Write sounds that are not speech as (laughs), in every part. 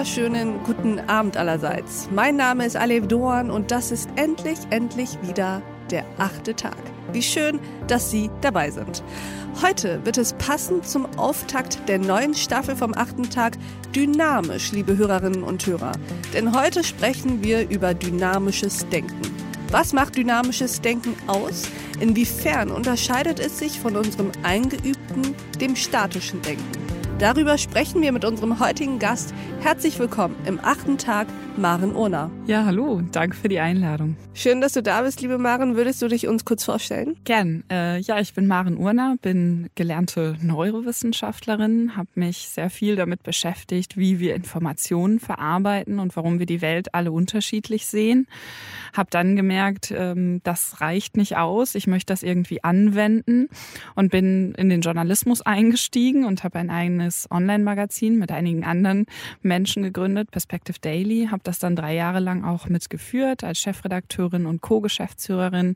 wunderschönen guten Abend allerseits. Mein Name ist Alev Doan und das ist endlich, endlich wieder der achte Tag. Wie schön, dass Sie dabei sind. Heute wird es passend zum Auftakt der neuen Staffel vom achten Tag dynamisch, liebe Hörerinnen und Hörer. Denn heute sprechen wir über dynamisches Denken. Was macht dynamisches Denken aus? Inwiefern unterscheidet es sich von unserem eingeübten, dem statischen Denken? Darüber sprechen wir mit unserem heutigen Gast. Herzlich willkommen im achten Tag, Maren Urner. Ja, hallo, danke für die Einladung. Schön, dass du da bist, liebe Maren. Würdest du dich uns kurz vorstellen? Gern. Äh, ja, ich bin Maren Urner, bin gelernte Neurowissenschaftlerin, habe mich sehr viel damit beschäftigt, wie wir Informationen verarbeiten und warum wir die Welt alle unterschiedlich sehen. Habe dann gemerkt, ähm, das reicht nicht aus. Ich möchte das irgendwie anwenden und bin in den Journalismus eingestiegen und habe ein eigenes Online-Magazin mit einigen anderen Menschen gegründet, Perspective Daily. Habe das dann drei Jahre lang auch mitgeführt als Chefredakteurin und Co-Geschäftsführerin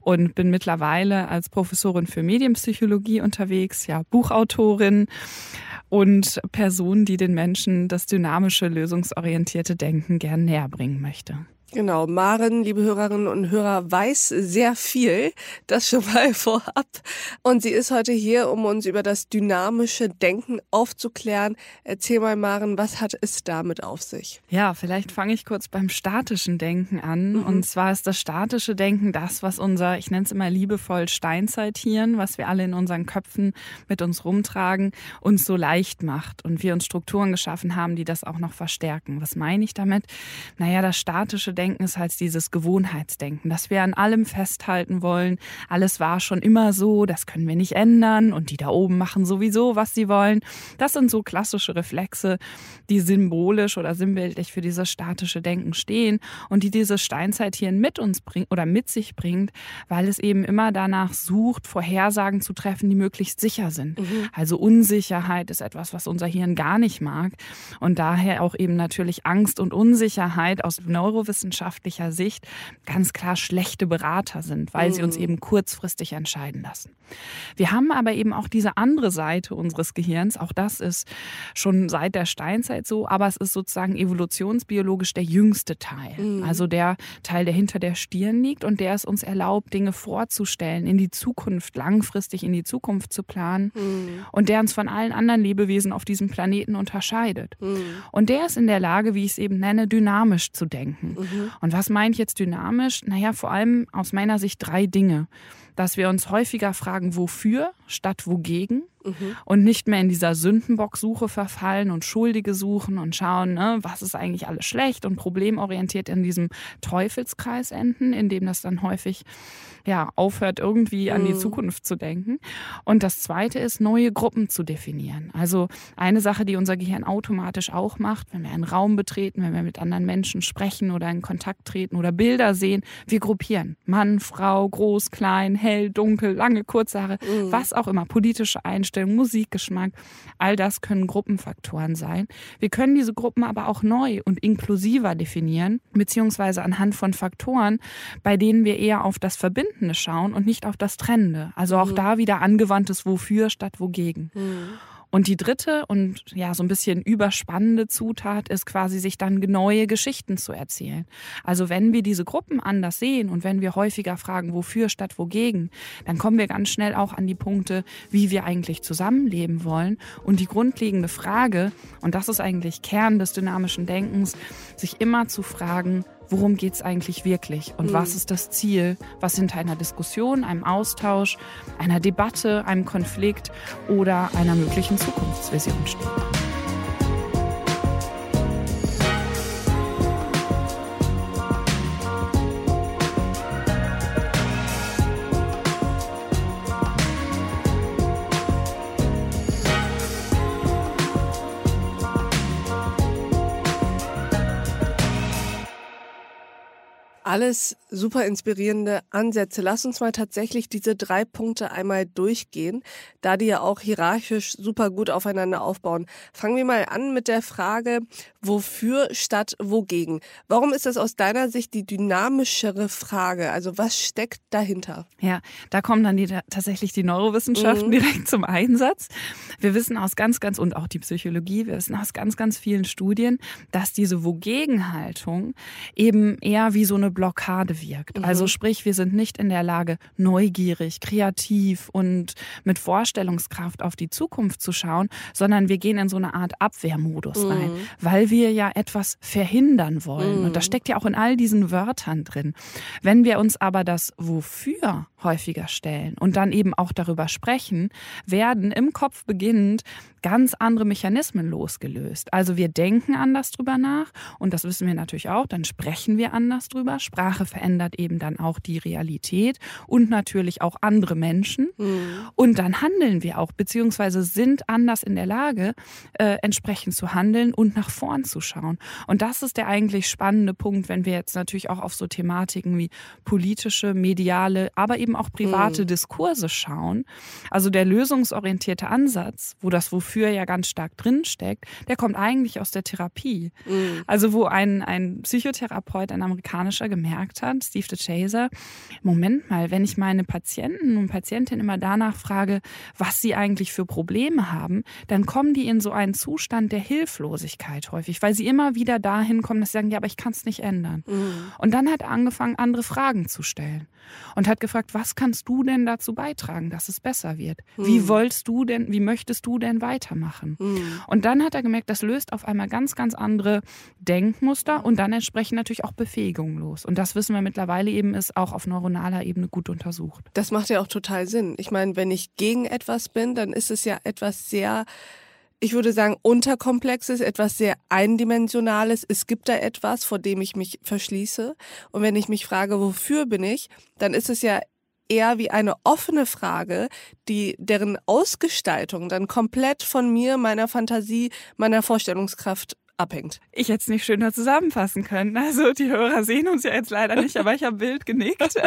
und bin mittlerweile als Professorin für Medienpsychologie unterwegs, ja, Buchautorin und Person, die den Menschen das dynamische, lösungsorientierte Denken gern näher bringen möchte. Genau, Maren, liebe Hörerinnen und Hörer, weiß sehr viel, das schon mal (laughs) vorab. Und sie ist heute hier, um uns über das dynamische Denken aufzuklären. Erzähl mal, Maren, was hat es damit auf sich? Ja, vielleicht fange ich kurz beim statischen Denken an. Mhm. Und zwar ist das statische Denken das, was unser, ich nenne es immer liebevoll Steinzeithirn, was wir alle in unseren Köpfen mit uns rumtragen, uns so leicht macht. Und wir uns Strukturen geschaffen haben, die das auch noch verstärken. Was meine ich damit? Naja, das statische Denken ist halt dieses Gewohnheitsdenken, dass wir an allem festhalten wollen. Alles war schon immer so, das können wir nicht ändern und die da oben machen sowieso, was sie wollen. Das sind so klassische Reflexe, die symbolisch oder sinnbildlich für dieses statische Denken stehen und die dieses Steinzeithirn mit uns bringt oder mit sich bringt, weil es eben immer danach sucht, Vorhersagen zu treffen, die möglichst sicher sind. Mhm. Also Unsicherheit ist etwas, was unser Hirn gar nicht mag und daher auch eben natürlich Angst und Unsicherheit aus Neurowissenschaften wissenschaftlicher Sicht ganz klar schlechte Berater sind, weil mhm. sie uns mhm. eben kurzfristig entscheiden lassen. Wir haben aber eben auch diese andere Seite unseres Gehirns, auch das ist schon seit der Steinzeit so, aber es ist sozusagen evolutionsbiologisch der jüngste Teil. Mhm. Also der Teil, der hinter der Stirn liegt und der es uns erlaubt, Dinge vorzustellen, in die Zukunft, langfristig in die Zukunft zu planen mhm. und der uns von allen anderen Lebewesen auf diesem Planeten unterscheidet. Mhm. Und der ist in der Lage, wie ich es eben nenne, dynamisch zu denken. Mhm. Und was meine ich jetzt dynamisch? Naja, vor allem aus meiner Sicht drei Dinge. Dass wir uns häufiger fragen, wofür statt wogegen mhm. und nicht mehr in dieser Sündenbocksuche verfallen und Schuldige suchen und schauen, ne, was ist eigentlich alles schlecht und problemorientiert in diesem Teufelskreis enden, in dem das dann häufig ja, aufhört, irgendwie an die mhm. Zukunft zu denken. Und das Zweite ist, neue Gruppen zu definieren. Also eine Sache, die unser Gehirn automatisch auch macht, wenn wir einen Raum betreten, wenn wir mit anderen Menschen sprechen oder in Kontakt treten oder Bilder sehen, wir gruppieren. Mann, Frau, groß, klein, hell, dunkel, lange, kurze Haare, mhm. was auch immer, politische Einstellung, Musikgeschmack, all das können Gruppenfaktoren sein. Wir können diese Gruppen aber auch neu und inklusiver definieren, beziehungsweise anhand von Faktoren, bei denen wir eher auf das Verbinden Verbindende schauen und nicht auf das Trennende. Also auch mhm. da wieder angewandtes Wofür statt Wogegen. Mhm. Und die dritte und ja, so ein bisschen überspannende Zutat ist quasi, sich dann neue Geschichten zu erzählen. Also wenn wir diese Gruppen anders sehen und wenn wir häufiger fragen, wofür statt wogegen, dann kommen wir ganz schnell auch an die Punkte, wie wir eigentlich zusammenleben wollen. Und die grundlegende Frage, und das ist eigentlich Kern des dynamischen Denkens, sich immer zu fragen, worum geht es eigentlich wirklich und mhm. was ist das Ziel, was hinter einer Diskussion, einem Austausch, einer Debatte, einem Konflikt oder einer möglichen Zukunftsvision steht. Alles super inspirierende Ansätze. Lass uns mal tatsächlich diese drei Punkte einmal durchgehen, da die ja auch hierarchisch super gut aufeinander aufbauen. Fangen wir mal an mit der Frage, wofür statt wogegen. Warum ist das aus deiner Sicht die dynamischere Frage? Also was steckt dahinter? Ja, da kommen dann die, tatsächlich die Neurowissenschaften mhm. direkt zum Einsatz. Wir wissen aus ganz, ganz, und auch die Psychologie, wir wissen aus ganz, ganz vielen Studien, dass diese Wogegen-Haltung eben eher wie so eine Blockade wirkt. Mhm. Also sprich, wir sind nicht in der Lage, neugierig, kreativ und mit Vorstellungskraft auf die Zukunft zu schauen, sondern wir gehen in so eine Art Abwehrmodus mhm. rein, weil wir ja etwas verhindern wollen. Und das mhm. steckt ja auch in all diesen Wörtern drin. Wenn wir uns aber das Wofür häufiger stellen und dann eben auch darüber sprechen, werden im Kopf beginnend ganz andere Mechanismen losgelöst. Also wir denken anders drüber nach und das wissen wir natürlich auch, dann sprechen wir anders drüber. Sprache verändert eben dann auch die Realität und natürlich auch andere Menschen. Mhm. Und dann handeln wir auch, beziehungsweise sind anders in der Lage, äh, entsprechend zu handeln und nach vorn zu schauen. Und das ist der eigentlich spannende Punkt, wenn wir jetzt natürlich auch auf so Thematiken wie politische, mediale, aber eben auch private mhm. Diskurse schauen. Also der lösungsorientierte Ansatz, wo das Wofür wofür ja ganz stark drinsteckt, der kommt eigentlich aus der Therapie. Mhm. Also wo ein, ein Psychotherapeut, ein amerikanischer, gemerkt hat, Steve DeChaser, Moment mal, wenn ich meine Patienten und Patientinnen immer danach frage, was sie eigentlich für Probleme haben, dann kommen die in so einen Zustand der Hilflosigkeit häufig, weil sie immer wieder dahin kommen, dass sie sagen, ja, aber ich kann es nicht ändern. Mhm. Und dann hat er angefangen, andere Fragen zu stellen und hat gefragt, was kannst du denn dazu beitragen, dass es besser wird? Mhm. Wie wolltest du denn, wie möchtest du denn weiter weitermachen. Mhm. Und dann hat er gemerkt, das löst auf einmal ganz, ganz andere Denkmuster und dann entsprechend natürlich auch Befähigungen los. Und das wissen wir mittlerweile eben ist auch auf neuronaler Ebene gut untersucht. Das macht ja auch total Sinn. Ich meine, wenn ich gegen etwas bin, dann ist es ja etwas sehr ich würde sagen, unterkomplexes, etwas sehr eindimensionales. Es gibt da etwas, vor dem ich mich verschließe. Und wenn ich mich frage, wofür bin ich, dann ist es ja eher wie eine offene Frage, die deren Ausgestaltung dann komplett von mir, meiner Fantasie, meiner Vorstellungskraft abhängt. Ich hätte es nicht schöner zusammenfassen können. Also die Hörer sehen uns ja jetzt leider nicht, aber ich habe wild genickt. (laughs)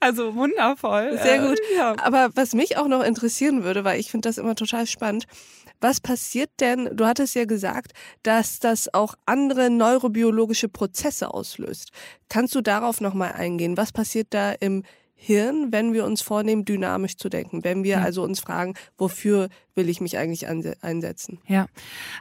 Also wundervoll. Sehr gut. Äh, ja. Aber was mich auch noch interessieren würde, weil ich finde das immer total spannend, was passiert denn? Du hattest ja gesagt, dass das auch andere neurobiologische Prozesse auslöst. Kannst du darauf nochmal eingehen? Was passiert da im Hirn, wenn wir uns vornehmen, dynamisch zu denken. Wenn wir ja. also uns fragen, wofür will ich mich eigentlich einsetzen? Ja,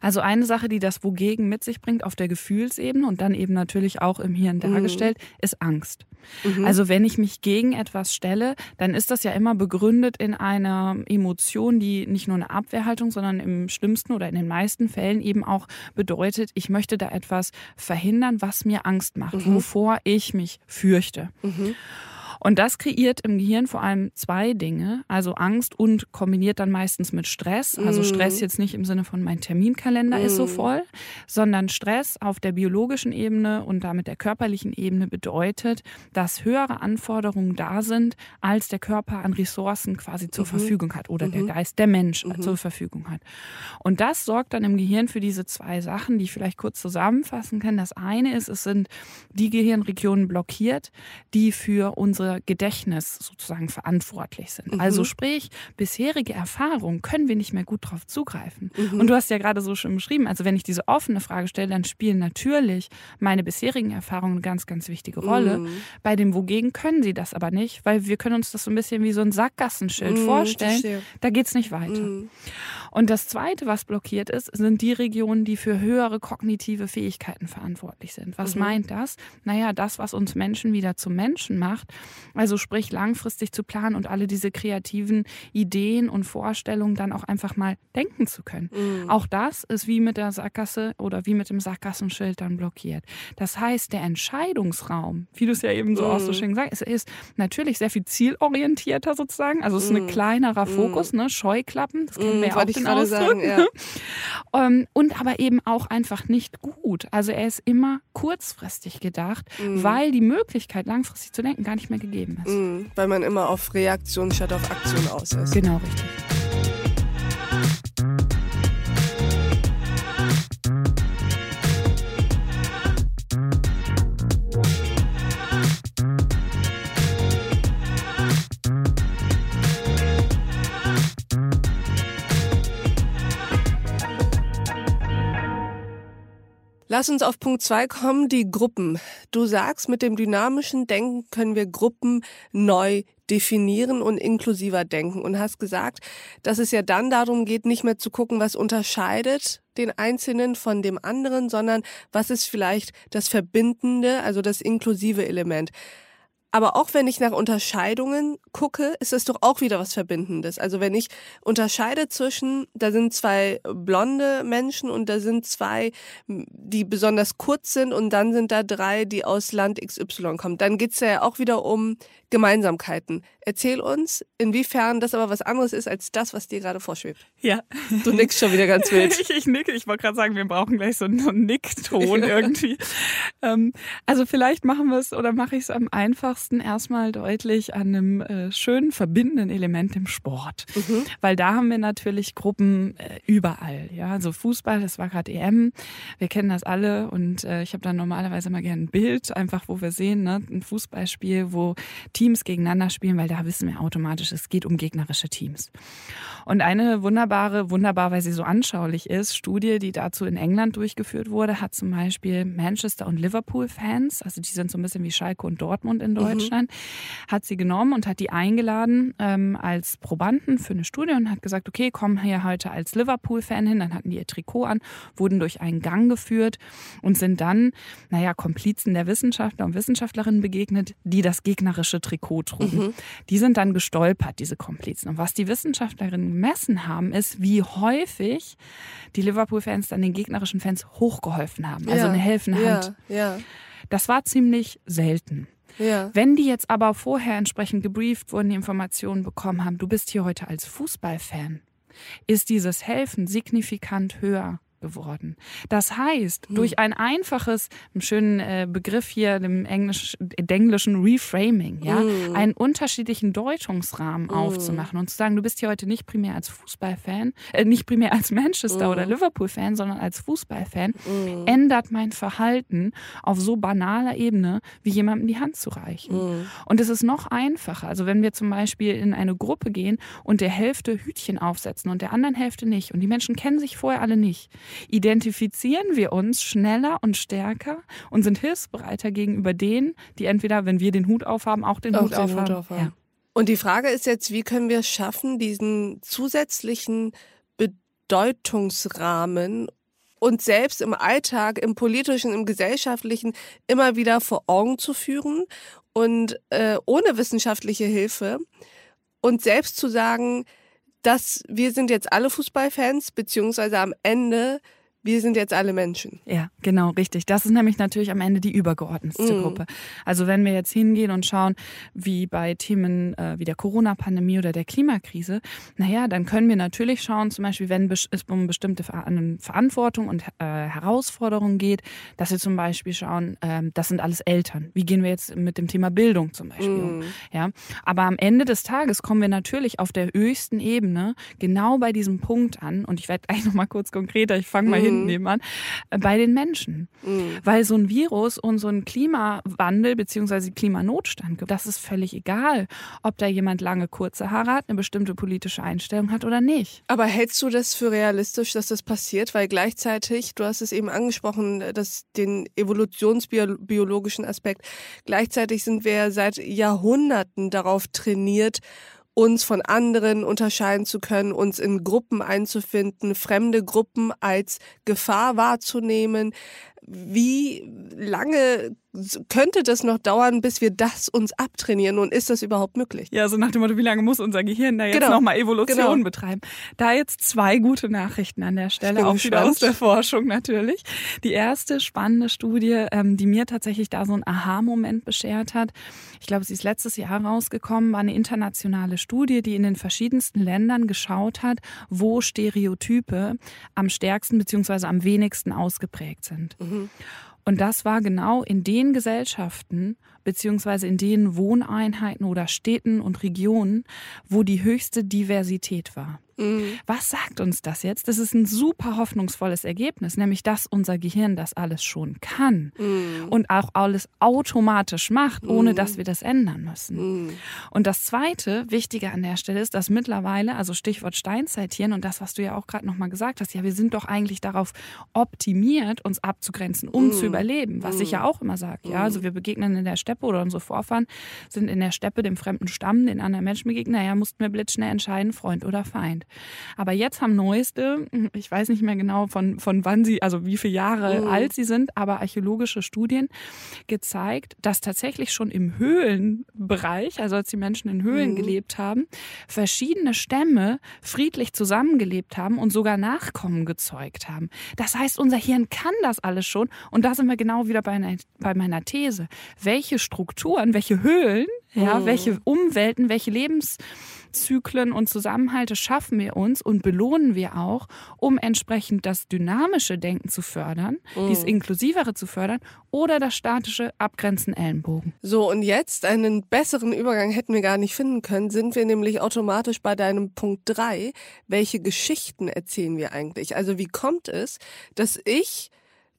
also eine Sache, die das Wogegen mit sich bringt auf der Gefühlsebene und dann eben natürlich auch im Hirn mhm. dargestellt, mhm. ist Angst. Mhm. Also wenn ich mich gegen etwas stelle, dann ist das ja immer begründet in einer Emotion, die nicht nur eine Abwehrhaltung, sondern im schlimmsten oder in den meisten Fällen eben auch bedeutet, ich möchte da etwas verhindern, was mir Angst macht, mhm. wovor ich mich fürchte. Mhm. Und das kreiert im Gehirn vor allem zwei Dinge, also Angst und kombiniert dann meistens mit Stress. Also mhm. Stress jetzt nicht im Sinne von mein Terminkalender mm. ist so mhm. voll, sondern Stress auf der biologischen Ebene und damit der körperlichen Ebene bedeutet, dass höhere Anforderungen da sind, als der Körper an Ressourcen quasi zur mhm. Verfügung hat oder mhm. der Geist, der Mensch mhm. zur Verfügung hat. Und das sorgt dann im Gehirn für diese zwei Sachen, die ich vielleicht kurz zusammenfassen kann. Das eine ist, es sind die Gehirnregionen blockiert, die für unsere Gedächtnis sozusagen verantwortlich sind. Mhm. Also sprich, bisherige Erfahrungen können wir nicht mehr gut darauf zugreifen. Mhm. Und du hast ja gerade so schon beschrieben, also wenn ich diese offene Frage stelle, dann spielen natürlich meine bisherigen Erfahrungen eine ganz, ganz wichtige Rolle. Mhm. Bei dem Wogegen können sie das aber nicht, weil wir können uns das so ein bisschen wie so ein Sackgassenschild mhm, vorstellen. Da geht es nicht weiter. Mhm. Und das Zweite, was blockiert ist, sind die Regionen, die für höhere kognitive Fähigkeiten verantwortlich sind. Was mhm. meint das? Naja, das, was uns Menschen wieder zu Menschen macht, also sprich langfristig zu planen und alle diese kreativen Ideen und Vorstellungen dann auch einfach mal denken zu können. Mhm. Auch das ist wie mit der Sackgasse oder wie mit dem Sackgassenschild dann blockiert. Das heißt, der Entscheidungsraum, wie du es ja eben so mhm. auch so schön gesagt hast, ist natürlich sehr viel zielorientierter sozusagen. Also es ist ein mhm. kleinerer mhm. Fokus, ne? Scheuklappen, das kennen wir ja auch den Ausdruck. Sagen, ja. (laughs) Ähm, und aber eben auch einfach nicht gut. Also er ist immer kurzfristig gedacht, weil die Möglichkeit langfristig zu denken gar nicht mehr gegeben gegeben ist. Mhm, weil man immer auf Reaktion statt auf Aktion aus ist. Genau, richtig. Lass uns auf Punkt zwei kommen, die Gruppen. Du sagst, mit dem dynamischen Denken können wir Gruppen neu definieren und inklusiver denken und hast gesagt, dass es ja dann darum geht, nicht mehr zu gucken, was unterscheidet den Einzelnen von dem anderen, sondern was ist vielleicht das Verbindende, also das inklusive Element. Aber auch wenn ich nach Unterscheidungen gucke, ist es doch auch wieder was Verbindendes. Also wenn ich unterscheide zwischen, da sind zwei blonde Menschen und da sind zwei, die besonders kurz sind und dann sind da drei, die aus Land XY kommen, dann geht's ja auch wieder um Gemeinsamkeiten. Erzähl uns, inwiefern das aber was anderes ist als das, was dir gerade vorschwebt. Ja. Du nickst schon wieder ganz wild. (laughs) ich, ich nicke. Ich wollte gerade sagen, wir brauchen gleich so einen, Nickton (laughs) irgendwie. ähm, also vielleicht machen wir es oder mache ich es am einfachsten erstmal deutlich an einem äh, schönen verbindenden Element im Sport. Mhm. Weil da haben wir natürlich Gruppen äh, überall. Ja, also Fußball, das war gerade EM. Wir kennen das alle und äh, ich habe dann normalerweise mal gerne ein Bild, einfach wo wir sehen, ne, ein Fußballspiel, wo Teams gegeneinander spielen, weil da wissen wir automatisch, es geht um gegnerische Teams. Und eine wunderbare, wunderbar, weil sie so anschaulich ist, Studie, die dazu in England durchgeführt wurde, hat zum Beispiel Manchester und Liverpool-Fans, also die sind so ein bisschen wie Schalke und Dortmund in mhm. Deutschland, mhm. hat sie genommen und hat die eingeladen ähm, als Probanden für eine Studie und hat gesagt, okay, komm hier heute als Liverpool-Fan hin. Dann hatten die ihr Trikot an, wurden durch einen Gang geführt und sind dann, naja, Komplizen der Wissenschaftler und Wissenschaftlerinnen begegnet, die das gegnerische Trikot trugen. Mhm. Die sind dann gestolpert, diese Komplizen. Und was die Wissenschaftlerinnen gemessen haben, ist, wie häufig die Liverpool-Fans dann den gegnerischen Fans hochgeholfen haben. Also ja, eine helfende Hand. Ja, ja. Das war ziemlich selten. Ja. Wenn die jetzt aber vorher entsprechend gebrieft wurden, die Informationen bekommen haben, du bist hier heute als Fußballfan, ist dieses Helfen signifikant höher geworden. Das heißt, hm. durch ein einfaches, einen schönen äh, Begriff hier, dem Englisch, englischen Reframing, ja, hm. einen unterschiedlichen Deutungsrahmen hm. aufzumachen und zu sagen, du bist hier heute nicht primär als Fußballfan, äh, nicht primär als Manchester oder hm. Liverpool-Fan, sondern als Fußballfan, hm. ändert mein Verhalten auf so banaler Ebene, wie jemandem die Hand zu reichen. Hm. Und es ist noch einfacher. Also wenn wir zum Beispiel in eine Gruppe gehen und der Hälfte Hütchen aufsetzen und der anderen Hälfte nicht und die Menschen kennen sich vorher alle nicht, identifizieren wir uns schneller und stärker und sind hilfsbereiter gegenüber denen, die entweder, wenn wir den Hut aufhaben, auch den, auch Hut, den aufhaben. Hut aufhaben. Ja. Und die Frage ist jetzt, wie können wir es schaffen, diesen zusätzlichen Bedeutungsrahmen und selbst im Alltag, im politischen, im gesellschaftlichen immer wieder vor Augen zu führen und äh, ohne wissenschaftliche Hilfe und selbst zu sagen, dass wir sind jetzt alle Fußballfans, beziehungsweise am Ende wir sind jetzt alle Menschen. Ja, genau, richtig. Das ist nämlich natürlich am Ende die übergeordnetste mm. Gruppe. Also wenn wir jetzt hingehen und schauen, wie bei Themen äh, wie der Corona-Pandemie oder der Klimakrise, naja, dann können wir natürlich schauen, zum Beispiel, wenn es um bestimmte Verantwortung und äh, Herausforderungen geht, dass wir zum Beispiel schauen, äh, das sind alles Eltern. Wie gehen wir jetzt mit dem Thema Bildung zum Beispiel mm. um? Ja, aber am Ende des Tages kommen wir natürlich auf der höchsten Ebene genau bei diesem Punkt an. Und ich werde (laughs) gleich noch mal kurz konkreter. Ich fange mal mm. hin mhm. nebenan, äh, bei den Menschen. Mhm. Weil so ein Virus und so ein Klimawandel bzw. Klimanotstand, das ist völlig egal, ob da jemand lange kurze Haare hat, eine bestimmte politische Einstellung hat oder nicht. Aber hältst du das für realistisch, dass das passiert? Weil gleichzeitig, du hast es eben angesprochen, dass den evolutionsbiologischen Aspekt, gleichzeitig sind wir seit Jahrhunderten darauf trainiert, uns von anderen unterscheiden zu können, uns in Gruppen einzufinden, fremde Gruppen als Gefahr wahrzunehmen. Wie lange könnte das noch dauern, bis wir das uns abtrainieren und ist das überhaupt möglich? Ja, so nach dem Motto, wie lange muss unser Gehirn da jetzt genau. nochmal Evolution genau. betreiben? Da jetzt zwei gute Nachrichten an der Stelle, auch wieder aus der Forschung natürlich. Die erste spannende Studie, ähm, die mir tatsächlich da so ein Aha-Moment beschert hat, ich glaube, sie ist letztes Jahr rausgekommen, war eine internationale Studie, die in den verschiedensten Ländern geschaut hat, wo Stereotype am stärksten beziehungsweise am wenigsten ausgeprägt sind. Mhm. Und das war genau in den Gesellschaften beziehungsweise in den Wohneinheiten oder Städten und Regionen, wo die höchste Diversität war. Mhm. Was sagt uns das jetzt? Das ist ein super hoffnungsvolles Ergebnis, nämlich dass unser Gehirn das alles schon kann mhm. und auch alles automatisch macht, ohne mhm. dass wir das ändern müssen. Mhm. Und das Zweite, Wichtige an der Stelle ist, dass mittlerweile, also Stichwort Steinzeittieren und das, was du ja auch gerade nochmal gesagt hast, ja, wir sind doch eigentlich darauf optimiert, uns abzugrenzen, um zu mhm. überleben, was ich ja auch immer sage. Ja, also wir begegnen in der Steppe oder unsere Vorfahren sind in der Steppe dem fremden Stamm, den anderen Menschen begegnen, naja, mussten wir blitzschnell entscheiden, Freund oder Feind. Aber jetzt haben neueste, ich weiß nicht mehr genau von, von wann sie, also wie viele Jahre mhm. alt sie sind, aber archäologische Studien gezeigt, dass tatsächlich schon im Höhlenbereich, also als die Menschen in Höhlen mhm. gelebt haben, verschiedene Stämme friedlich zusammengelebt haben und sogar Nachkommen gezeugt haben. Das heißt, unser Hirn kann das alles schon und da sind wir genau wieder bei, einer, bei meiner These. Welche Strukturen, welche Höhlen ja, mhm. welche Umwelten, welche Lebenszyklen und Zusammenhalte schaffen wir uns und belohnen wir auch, um entsprechend das dynamische Denken zu fördern, mhm. dieses inklusivere zu fördern oder das statische Abgrenzen Ellenbogen. So, und jetzt einen besseren Übergang hätten wir gar nicht finden können, sind wir nämlich automatisch bei deinem Punkt drei. Welche Geschichten erzählen wir eigentlich? Also wie kommt es, dass ich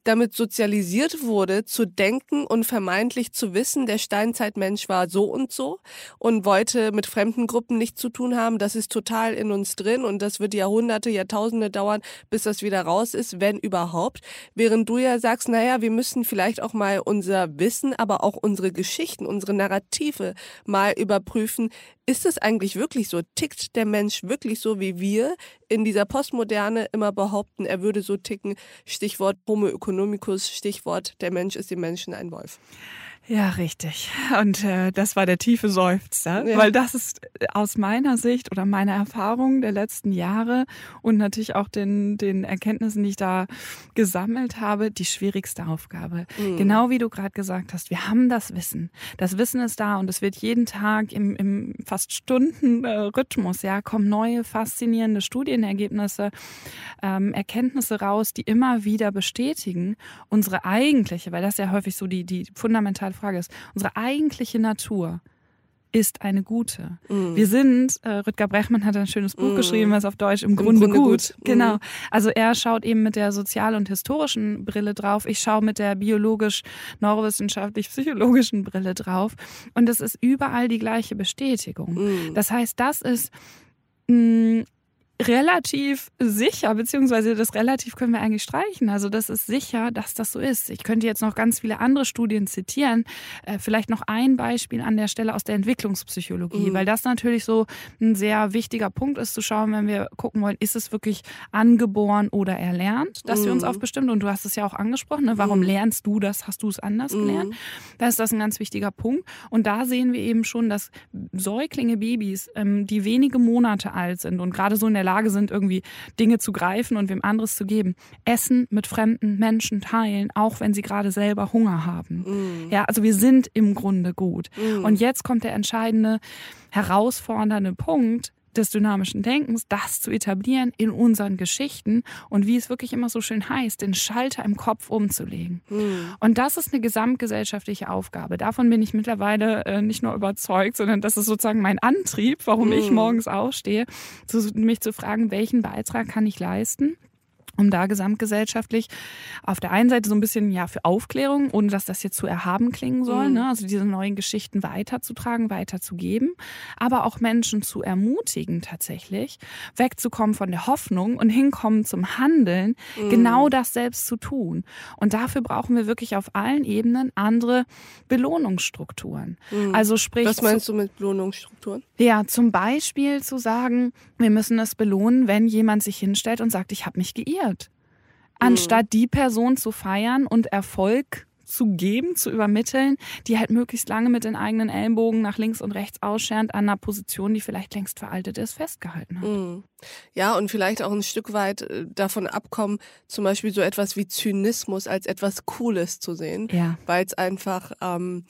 damit sozialisiert wurde, zu denken und vermeintlich zu wissen, der Steinzeitmensch war so und so und wollte mit fremden Gruppen nichts zu tun haben. Das ist total in uns drin und das wird Jahrhunderte, Jahrtausende dauern, bis das wieder raus ist, wenn überhaupt. Während du ja sagst, naja, wir müssen vielleicht auch mal unser Wissen, aber auch unsere Geschichten, unsere Narrative mal überprüfen. Ist es eigentlich wirklich so? Tickt der Mensch wirklich so, wie wir in dieser Postmoderne immer behaupten, er würde so ticken? Stichwort Homo economicus, Stichwort der Mensch ist dem Menschen ein Wolf. Ja, richtig. Und äh, das war der tiefe Seufzer, ja. weil das ist äh, aus meiner Sicht oder meiner Erfahrung der letzten Jahre und natürlich auch den, den Erkenntnissen, die ich da gesammelt habe, die schwierigste Aufgabe. Mhm. Genau wie du gerade gesagt hast, wir haben das Wissen. Das Wissen ist da und es wird jeden Tag im, im fast Stundenrhythmus, ja, kommen neue faszinierende Studienergebnisse, ähm, Erkenntnisse raus, die immer wieder bestätigen unsere eigentliche, weil das ja häufig so die, die fundamentale Frage ist, unsere eigentliche Natur ist eine gute. Mm. Wir sind, äh, Rüdger Brechmann hat ein schönes Buch mm. geschrieben, was auf Deutsch im, Im Grunde, Grunde, gut. gut. Genau. Mm. Also er schaut eben mit der sozial- und historischen Brille drauf. Ich schaue mit der biologisch-neurowissenschaftlich-psychologischen Brille drauf. Und es ist überall die gleiche Bestätigung. Mm. Das heißt, das ist mh, mm, relativ sicher, beziehungsweise das relativ können wir eigentlich streichen. Also das ist sicher, dass das so ist. Ich könnte jetzt noch ganz viele andere Studien zitieren. Äh, vielleicht noch ein Beispiel an der Stelle aus der Entwicklungspsychologie, mhm. weil das natürlich so ein sehr wichtiger Punkt ist zu schauen, wenn wir gucken wollen, ist es wirklich angeboren oder erlernt, dass mhm. wir uns auf bestimmte, und du hast es ja auch angesprochen, ne, warum mhm. lernst du das, hast du es anders mhm. gelernt? Da ist das ein ganz wichtiger Punkt. Und da sehen wir eben schon, dass Säuglinge, Babys, ähm, die wenige Monate alt sind und gerade so in der Lage sind, irgendwie Dinge zu greifen und wem anderes zu geben. Essen mit fremden Menschen teilen, auch wenn sie gerade selber Hunger haben. Mm. Ja, also wir sind im Grunde gut. Mm. Und jetzt kommt der entscheidende, herausfordernde Punkt des dynamischen Denkens, das zu etablieren in unseren Geschichten und wie es wirklich immer so schön heißt, den Schalter im Kopf umzulegen. Mhm. Und das ist eine gesamtgesellschaftliche Aufgabe. Davon bin ich mittlerweile äh, nicht nur überzeugt, sondern das ist sozusagen mein Antrieb, warum mhm. ich hm. morgens aufstehe, zu, mich zu fragen, welchen Beitrag kann ich leisten um da gesamtgesellschaftlich auf der einen Seite so ein bisschen ja für Aufklärung, ohne dass das jetzt zu erhaben klingen soll, mhm. ne? also diese neuen Geschichten weiterzutragen, weiterzugeben, aber auch Menschen zu ermutigen tatsächlich, wegzukommen von der Hoffnung und hinkommen zum Handeln, mhm. genau das selbst zu tun. Und dafür brauchen wir wirklich auf allen Ebenen andere Belohnungsstrukturen. Mhm. Also sprich. Was meinst du mit Belohnungsstrukturen? Ja, zum Beispiel zu sagen, wir müssen es belohnen, wenn jemand sich hinstellt und sagt, ich habe mich geirrt passiert. Anstatt die Person zu feiern und Erfolg zu geben, zu übermitteln, die halt möglichst lange mit den eigenen Ellenbogen nach links und rechts ausscherend an einer Position, die vielleicht längst veraltet ist, festgehalten hat. Mhm. Ja, und vielleicht auch ein Stück weit äh, davon abkommen, zum Beispiel so etwas wie Zynismus als etwas Cooles zu sehen, ja. weil es einfach ähm,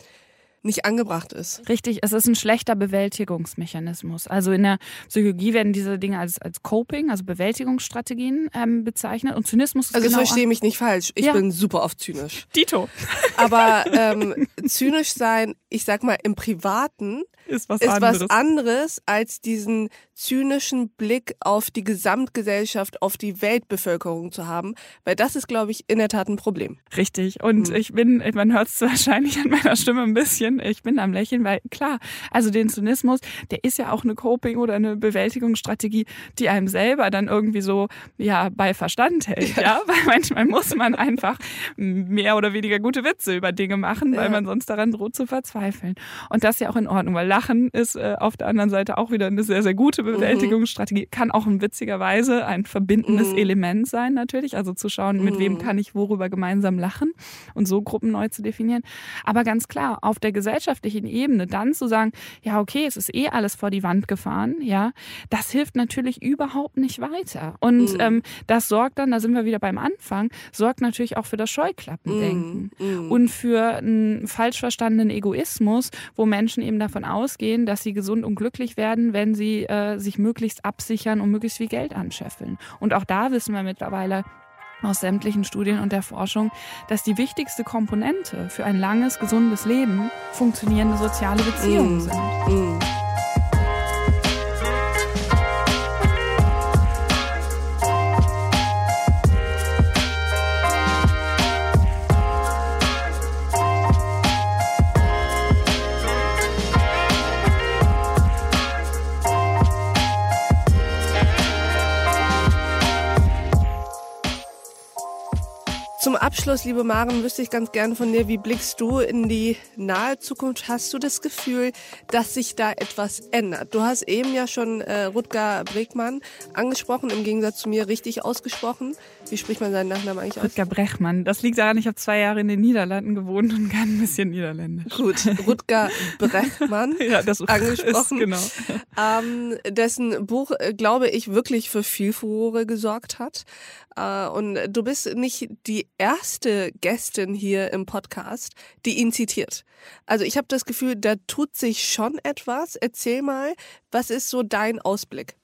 nicht angebracht ist. Richtig, es ist ein schlechter Bewältigungsmechanismus. Also in der Psychologie werden diese Dinge als, als Coping, also Bewältigungsstrategien ähm, bezeichnet. Und Zynismus ist Also genau verstehe mich nicht falsch. Ich Ja. bin super oft zynisch. (laughs) Dito Aber ähm, zynisch sein, ich sag mal, im Privaten ist was ist anderes. was anderes als diesen zynischen Blick auf die Gesamtgesellschaft, auf die Weltbevölkerung zu haben. Weil das ist, glaube ich, in der Tat ein Problem. Richtig. Und Hm. ich bin, man hört es wahrscheinlich an meiner Stimme ein bisschen, ich bin am Lächeln, weil klar, also den Zynismus, der ist ja auch eine Coping- oder eine Bewältigungsstrategie, die einem selber dann irgendwie so, ja, bei Verstand hält, ja. (laughs) Weil manchmal muss man einfach mehr oder weniger gute Witze über Dinge machen, weil Ja. man sonst daran droht zu verzweifeln. Und das ist ja auch in Ordnung, weil Lachen ist äh, auf der anderen Seite auch wieder eine sehr, sehr gute Bewältigungsstrategie, kann auch in witziger Weise ein verbindendes Mhm. Element sein natürlich, also zu schauen, mit wem Mhm. kann ich worüber gemeinsam lachen und so Gruppen neu zu definieren. Aber ganz klar, auf der gesellschaftlichen Ebene dann zu sagen, ja, okay, es ist eh alles vor die Wand gefahren, ja, das hilft natürlich überhaupt nicht weiter. Und Mhm. ähm, das sorgt dann, da sind wir wieder beim Anfang, sorgt natürlich auch für das Scheuklappendenken. Mm. Und für einen falsch verstandenen Egoismus, wo Menschen eben davon ausgehen, dass sie gesund und glücklich werden, wenn sie äh, sich möglichst absichern und möglichst viel Geld anscheffeln. Und auch da wissen wir mittlerweile, aus sämtlichen Studien und der Forschung, dass die wichtigste Komponente für ein langes, gesundes Leben funktionierende soziale Beziehungen Mm, sind. mm. Zum Abschluss, liebe Maren, wüsste ich ganz gern von dir, wie blickst du in die nahe Zukunft? Hast du das Gefühl, dass sich da etwas ändert? Du hast eben ja schon äh, Rutger Bregmann angesprochen, im Gegensatz zu mir richtig ausgesprochen. Wie spricht man seinen Nachnamen eigentlich aus? Rutger Brechmann. Das liegt daran, ich habe zwei Jahre in den Niederlanden gewohnt und kann ein bisschen Niederländisch. Gut, Rutger (laughs) Brechmann. Ja, das Angesprochen. Ist, genau. ähm, dessen Buch, äh, glaube ich, wirklich für viel Furore gesorgt hat. Äh, und du bist nicht die erste Gästin hier im Podcast, die ihn zitiert. Also ich habe das Gefühl, da tut sich schon etwas. Erzähl mal, was ist so dein Ausblick?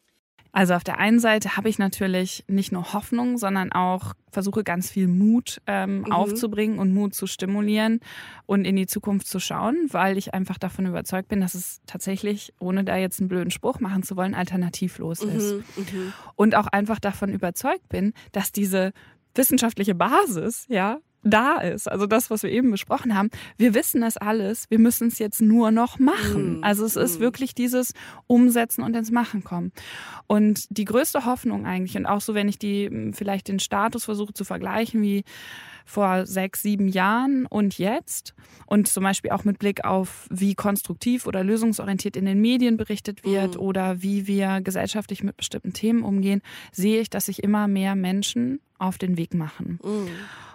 Also auf der einen Seite habe ich natürlich nicht nur Hoffnung, sondern auch versuche ganz viel Mut ähm, Mhm. aufzubringen und Mut zu stimulieren und in die Zukunft zu schauen, weil ich einfach davon überzeugt bin, dass es tatsächlich, ohne da jetzt einen blöden Spruch machen zu wollen, alternativlos ist. Mhm, mhm. Und auch einfach davon überzeugt bin, dass diese wissenschaftliche Basis, ja, da ist. Also das, was wir eben besprochen haben. Wir wissen es alles. Wir müssen es jetzt nur noch machen. Mm, Also es ist mm. wirklich dieses Umsetzen und ins Machen kommen. Und die größte Hoffnung eigentlich, und auch so, wenn ich die m, vielleicht den Status versuche zu vergleichen, wie vor sechs, sieben Jahren und jetzt und zum Beispiel auch mit Blick auf, wie konstruktiv oder lösungsorientiert in den Medien berichtet wird Mhm. oder wie wir gesellschaftlich mit bestimmten Themen umgehen, sehe ich, dass sich immer mehr Menschen auf den Weg machen. Mhm.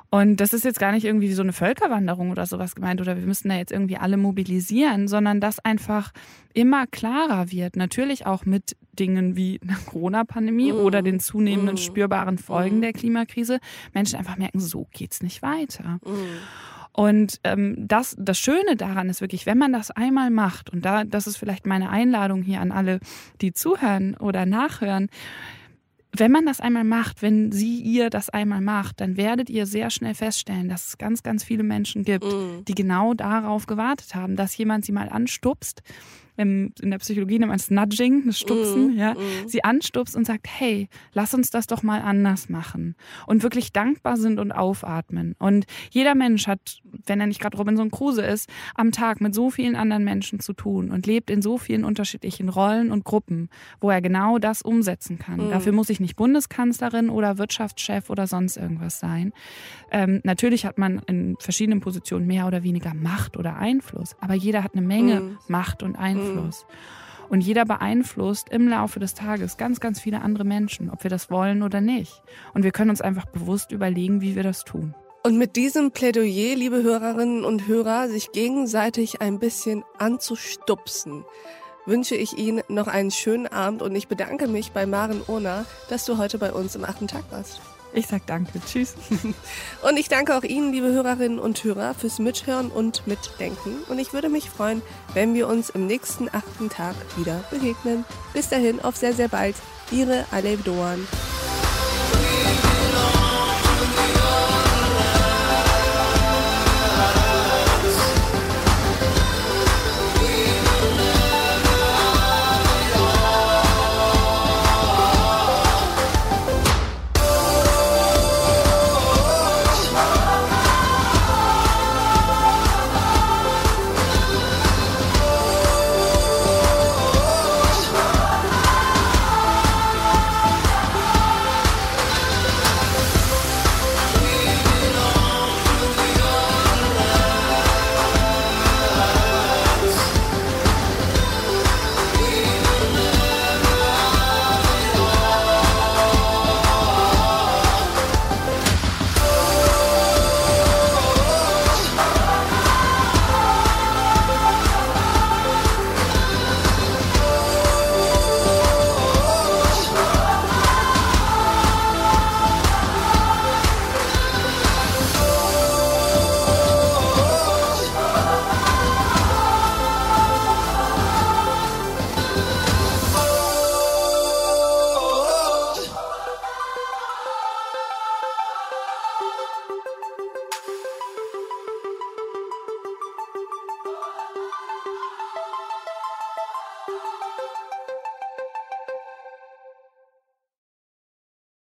Und das ist jetzt gar nicht irgendwie so eine Völkerwanderung oder sowas gemeint oder wir müssen da jetzt irgendwie alle mobilisieren, sondern dass einfach immer klarer wird, natürlich auch mit Dingen wie einer (laughs) Corona-Pandemie Mhm. oder den zunehmenden Mhm. spürbaren Folgen Mhm. der Klimakrise, Menschen einfach merken, so geht's nicht weiter. Mhm. Und ähm, das, das Schöne daran ist wirklich, wenn man das einmal macht, und da, das ist vielleicht meine Einladung hier an alle, die zuhören oder nachhören, wenn man das einmal macht, wenn sie ihr das einmal macht, dann werdet ihr sehr schnell feststellen, dass es ganz, ganz viele Menschen gibt, Mhm. die genau darauf gewartet haben, dass jemand sie mal anstupst. In der Psychologie nennt man es Nudging, das Stupsen, Mhm. ja, Mhm. sie anstupst und sagt, hey, lass uns das doch mal anders machen. Und wirklich dankbar sind und aufatmen. Und jeder Mensch hat, wenn er nicht gerade Robinson Crusoe ist, am Tag mit so vielen anderen Menschen zu tun und lebt in so vielen unterschiedlichen Rollen und Gruppen, wo er genau das umsetzen kann. Mhm. Dafür muss ich nicht Bundeskanzlerin oder Wirtschaftschef oder sonst irgendwas sein. Ähm, natürlich hat man in verschiedenen Positionen mehr oder weniger Macht oder Einfluss, aber jeder hat eine Menge Mhm. Macht und Einfluss. Und jeder beeinflusst im Laufe des Tages ganz, ganz viele andere Menschen, ob wir das wollen oder nicht. Und wir können uns einfach bewusst überlegen, wie wir das tun. Und mit diesem Plädoyer, liebe Hörerinnen und Hörer, sich gegenseitig ein bisschen anzustupsen, wünsche ich Ihnen noch einen schönen Abend und ich bedanke mich bei Maren Ohner, dass du heute bei uns im achten Tag warst. Ich sag danke. Tschüss. (laughs) und ich danke auch Ihnen, liebe Hörerinnen und Hörer, fürs Mithören und Mitdenken. Und ich würde mich freuen, wenn wir uns im nächsten achten Tag wieder begegnen. Bis dahin, auf sehr, sehr bald. Ihre Alev Doan.